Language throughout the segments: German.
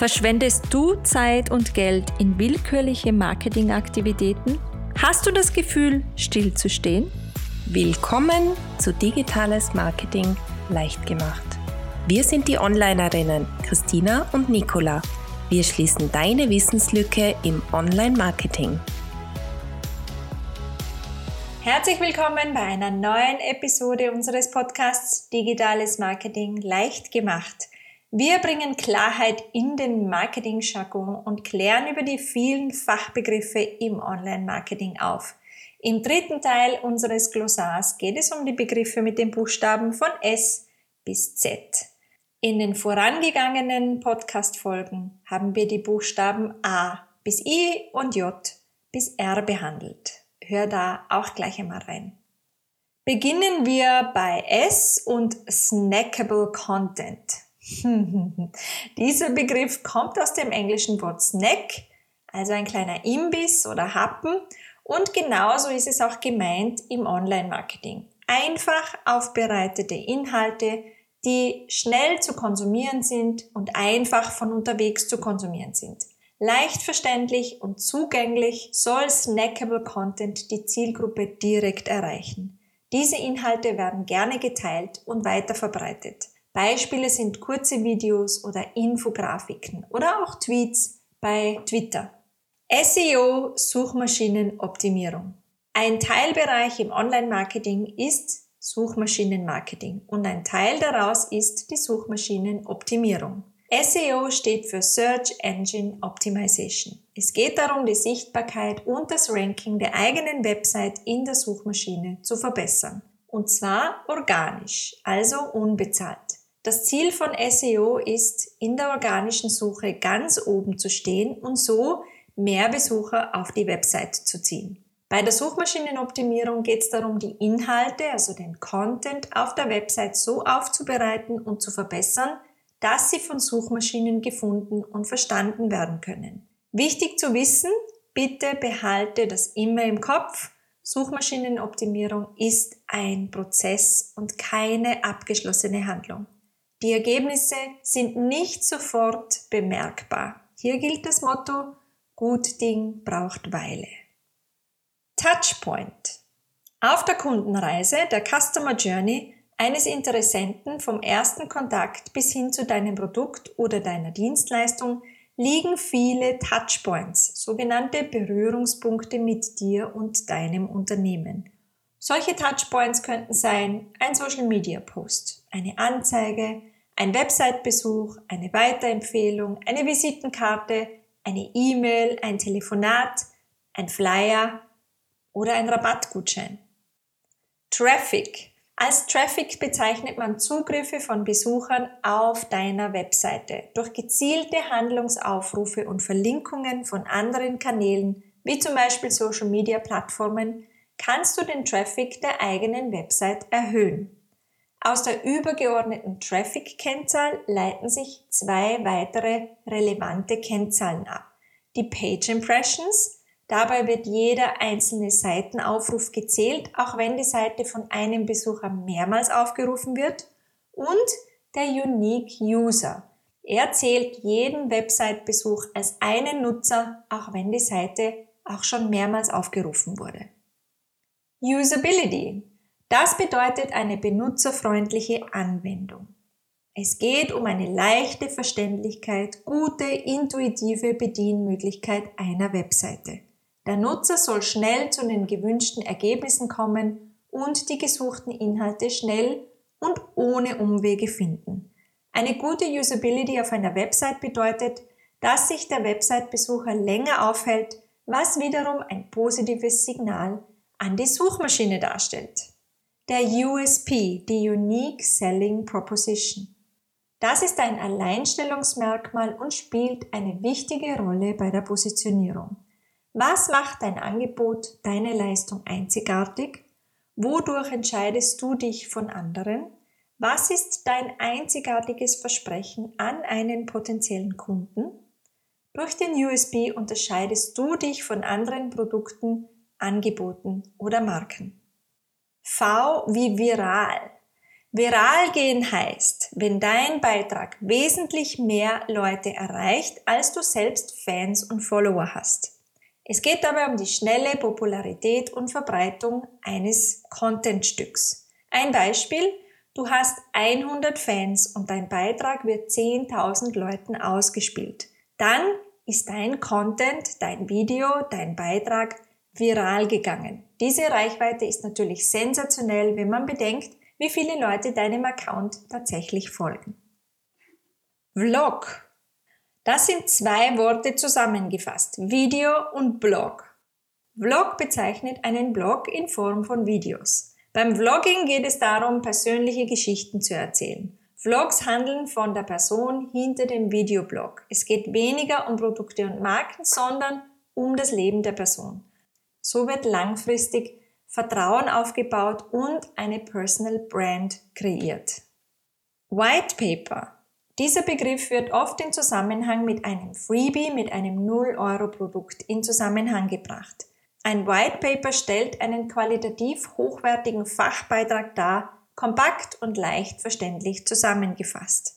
Verschwendest du Zeit und Geld in willkürliche Marketingaktivitäten? Hast du das Gefühl, stillzustehen? Willkommen zu Digitales Marketing leicht gemacht. Wir sind die Onlinerinnen Christina und Nicola. Wir schließen deine Wissenslücke im Online-Marketing. Herzlich willkommen bei einer neuen Episode unseres Podcasts Digitales Marketing leicht gemacht. Wir bringen Klarheit in den Marketing-Jargon und klären über die vielen Fachbegriffe im Online-Marketing auf. Im dritten Teil unseres Glossars geht es um die Begriffe mit den Buchstaben von S bis Z. In den vorangegangenen Podcast-Folgen haben wir die Buchstaben A bis I und J bis R behandelt. Hör da auch gleich einmal rein. Beginnen wir bei S und Snackable Content. Dieser Begriff kommt aus dem englischen Wort Snack, also ein kleiner Imbiss oder Happen. Und genauso ist es auch gemeint im Online-Marketing. Einfach aufbereitete Inhalte, die schnell zu konsumieren sind und einfach von unterwegs zu konsumieren sind. Leicht verständlich und zugänglich soll Snackable Content die Zielgruppe direkt erreichen. Diese Inhalte werden gerne geteilt und weiterverbreitet. Beispiele sind kurze Videos oder Infografiken oder auch Tweets bei Twitter. SEO Suchmaschinenoptimierung. Ein Teilbereich im Online-Marketing ist Suchmaschinenmarketing und ein Teil daraus ist die Suchmaschinenoptimierung. SEO steht für Search Engine Optimization. Es geht darum, die Sichtbarkeit und das Ranking der eigenen Website in der Suchmaschine zu verbessern. Und zwar organisch, also unbezahlt. Das Ziel von SEO ist, in der organischen Suche ganz oben zu stehen und so mehr Besucher auf die Website zu ziehen. Bei der Suchmaschinenoptimierung geht es darum, die Inhalte, also den Content auf der Website so aufzubereiten und zu verbessern, dass sie von Suchmaschinen gefunden und verstanden werden können. Wichtig zu wissen, bitte behalte das immer im Kopf. Suchmaschinenoptimierung ist ein Prozess und keine abgeschlossene Handlung. Die Ergebnisse sind nicht sofort bemerkbar. Hier gilt das Motto, gut Ding braucht Weile. Touchpoint. Auf der Kundenreise, der Customer Journey eines Interessenten vom ersten Kontakt bis hin zu deinem Produkt oder deiner Dienstleistung liegen viele Touchpoints, sogenannte Berührungspunkte mit dir und deinem Unternehmen. Solche Touchpoints könnten sein ein Social Media Post, eine Anzeige, ein Website-Besuch, eine Weiterempfehlung, eine Visitenkarte, eine E-Mail, ein Telefonat, ein Flyer oder ein Rabattgutschein. Traffic. Als Traffic bezeichnet man Zugriffe von Besuchern auf deiner Webseite. Durch gezielte Handlungsaufrufe und Verlinkungen von anderen Kanälen, wie zum Beispiel Social Media Plattformen, kannst du den Traffic der eigenen Website erhöhen. Aus der übergeordneten Traffic-Kennzahl leiten sich zwei weitere relevante Kennzahlen ab. Die Page Impressions, dabei wird jeder einzelne Seitenaufruf gezählt, auch wenn die Seite von einem Besucher mehrmals aufgerufen wird, und der Unique User. Er zählt jeden Website-Besuch als einen Nutzer, auch wenn die Seite auch schon mehrmals aufgerufen wurde. Usability. Das bedeutet eine benutzerfreundliche Anwendung. Es geht um eine leichte Verständlichkeit, gute, intuitive Bedienmöglichkeit einer Webseite. Der Nutzer soll schnell zu den gewünschten Ergebnissen kommen und die gesuchten Inhalte schnell und ohne Umwege finden. Eine gute Usability auf einer Website bedeutet, dass sich der Website-Besucher länger aufhält, was wiederum ein positives Signal an die Suchmaschine darstellt. Der USP, die Unique Selling Proposition. Das ist ein Alleinstellungsmerkmal und spielt eine wichtige Rolle bei der Positionierung. Was macht dein Angebot, deine Leistung einzigartig? Wodurch entscheidest du dich von anderen? Was ist dein einzigartiges Versprechen an einen potenziellen Kunden? Durch den USB unterscheidest du dich von anderen Produkten, Angeboten oder Marken. V wie viral. Viral gehen heißt, wenn dein Beitrag wesentlich mehr Leute erreicht, als du selbst Fans und Follower hast. Es geht dabei um die schnelle Popularität und Verbreitung eines Contentstücks. Ein Beispiel, du hast 100 Fans und dein Beitrag wird 10.000 Leuten ausgespielt. Dann ist dein Content, dein Video, dein Beitrag viral gegangen. Diese Reichweite ist natürlich sensationell, wenn man bedenkt, wie viele Leute deinem Account tatsächlich folgen. Vlog. Das sind zwei Worte zusammengefasst. Video und Blog. Vlog bezeichnet einen Blog in Form von Videos. Beim Vlogging geht es darum, persönliche Geschichten zu erzählen. Vlogs handeln von der Person hinter dem Videoblog. Es geht weniger um Produkte und Marken, sondern um das Leben der Person. So wird langfristig Vertrauen aufgebaut und eine Personal Brand kreiert. White Paper. Dieser Begriff wird oft in Zusammenhang mit einem Freebie, mit einem 0-Euro-Produkt in Zusammenhang gebracht. Ein White Paper stellt einen qualitativ hochwertigen Fachbeitrag dar, kompakt und leicht verständlich zusammengefasst.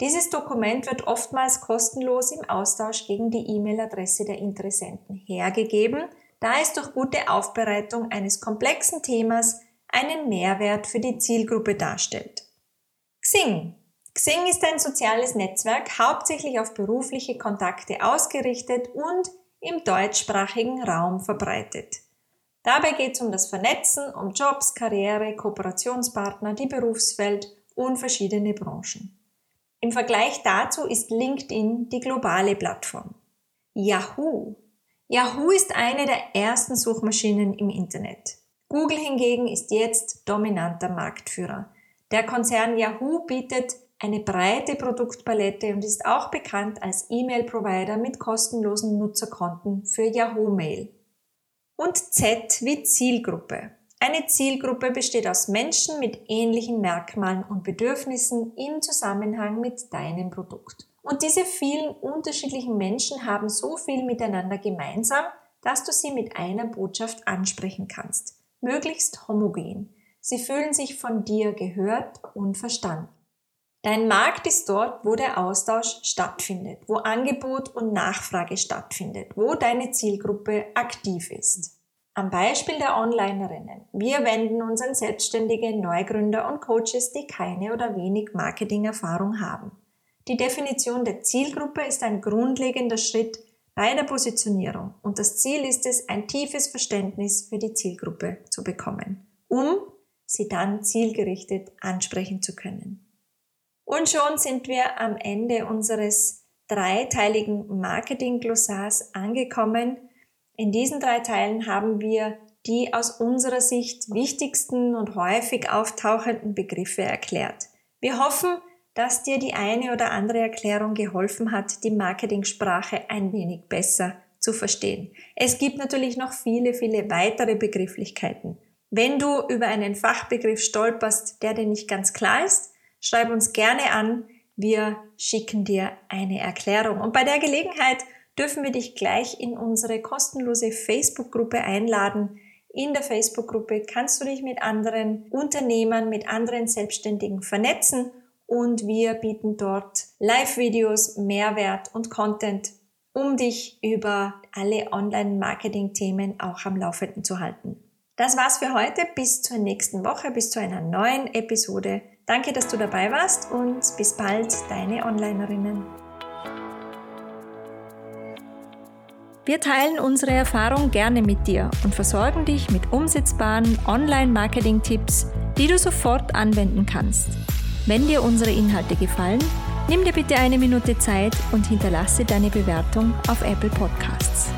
Dieses Dokument wird oftmals kostenlos im Austausch gegen die E-Mail-Adresse der Interessenten hergegeben da es durch gute Aufbereitung eines komplexen Themas einen Mehrwert für die Zielgruppe darstellt. Xing. Xing ist ein soziales Netzwerk, hauptsächlich auf berufliche Kontakte ausgerichtet und im deutschsprachigen Raum verbreitet. Dabei geht es um das Vernetzen, um Jobs, Karriere, Kooperationspartner, die Berufswelt und verschiedene Branchen. Im Vergleich dazu ist LinkedIn die globale Plattform. Yahoo Yahoo ist eine der ersten Suchmaschinen im Internet. Google hingegen ist jetzt dominanter Marktführer. Der Konzern Yahoo bietet eine breite Produktpalette und ist auch bekannt als E-Mail-Provider mit kostenlosen Nutzerkonten für Yahoo Mail. Und Z wie Zielgruppe. Eine Zielgruppe besteht aus Menschen mit ähnlichen Merkmalen und Bedürfnissen im Zusammenhang mit deinem Produkt. Und diese vielen unterschiedlichen Menschen haben so viel miteinander gemeinsam, dass du sie mit einer Botschaft ansprechen kannst. Möglichst homogen. Sie fühlen sich von dir gehört und verstanden. Dein Markt ist dort, wo der Austausch stattfindet, wo Angebot und Nachfrage stattfindet, wo deine Zielgruppe aktiv ist. Am Beispiel der Onlinerinnen. Wir wenden uns an selbstständige Neugründer und Coaches, die keine oder wenig Marketingerfahrung haben. Die Definition der Zielgruppe ist ein grundlegender Schritt bei der Positionierung und das Ziel ist es, ein tiefes Verständnis für die Zielgruppe zu bekommen, um sie dann zielgerichtet ansprechen zu können. Und schon sind wir am Ende unseres dreiteiligen Marketing-Glossars angekommen. In diesen drei Teilen haben wir die aus unserer Sicht wichtigsten und häufig auftauchenden Begriffe erklärt. Wir hoffen, dass dir die eine oder andere Erklärung geholfen hat, die Marketingsprache ein wenig besser zu verstehen. Es gibt natürlich noch viele, viele weitere Begrifflichkeiten. Wenn du über einen Fachbegriff stolperst, der dir nicht ganz klar ist, schreib uns gerne an. Wir schicken dir eine Erklärung. Und bei der Gelegenheit dürfen wir dich gleich in unsere kostenlose Facebook-Gruppe einladen. In der Facebook-Gruppe kannst du dich mit anderen Unternehmern, mit anderen Selbstständigen vernetzen und wir bieten dort Live-Videos, Mehrwert und Content, um dich über alle Online-Marketing-Themen auch am Laufenden zu halten. Das war's für heute. Bis zur nächsten Woche, bis zu einer neuen Episode. Danke, dass du dabei warst und bis bald, deine Onlinerinnen. Wir teilen unsere Erfahrung gerne mit dir und versorgen dich mit umsetzbaren Online-Marketing-Tipps, die du sofort anwenden kannst. Wenn dir unsere Inhalte gefallen, nimm dir bitte eine Minute Zeit und hinterlasse deine Bewertung auf Apple Podcasts.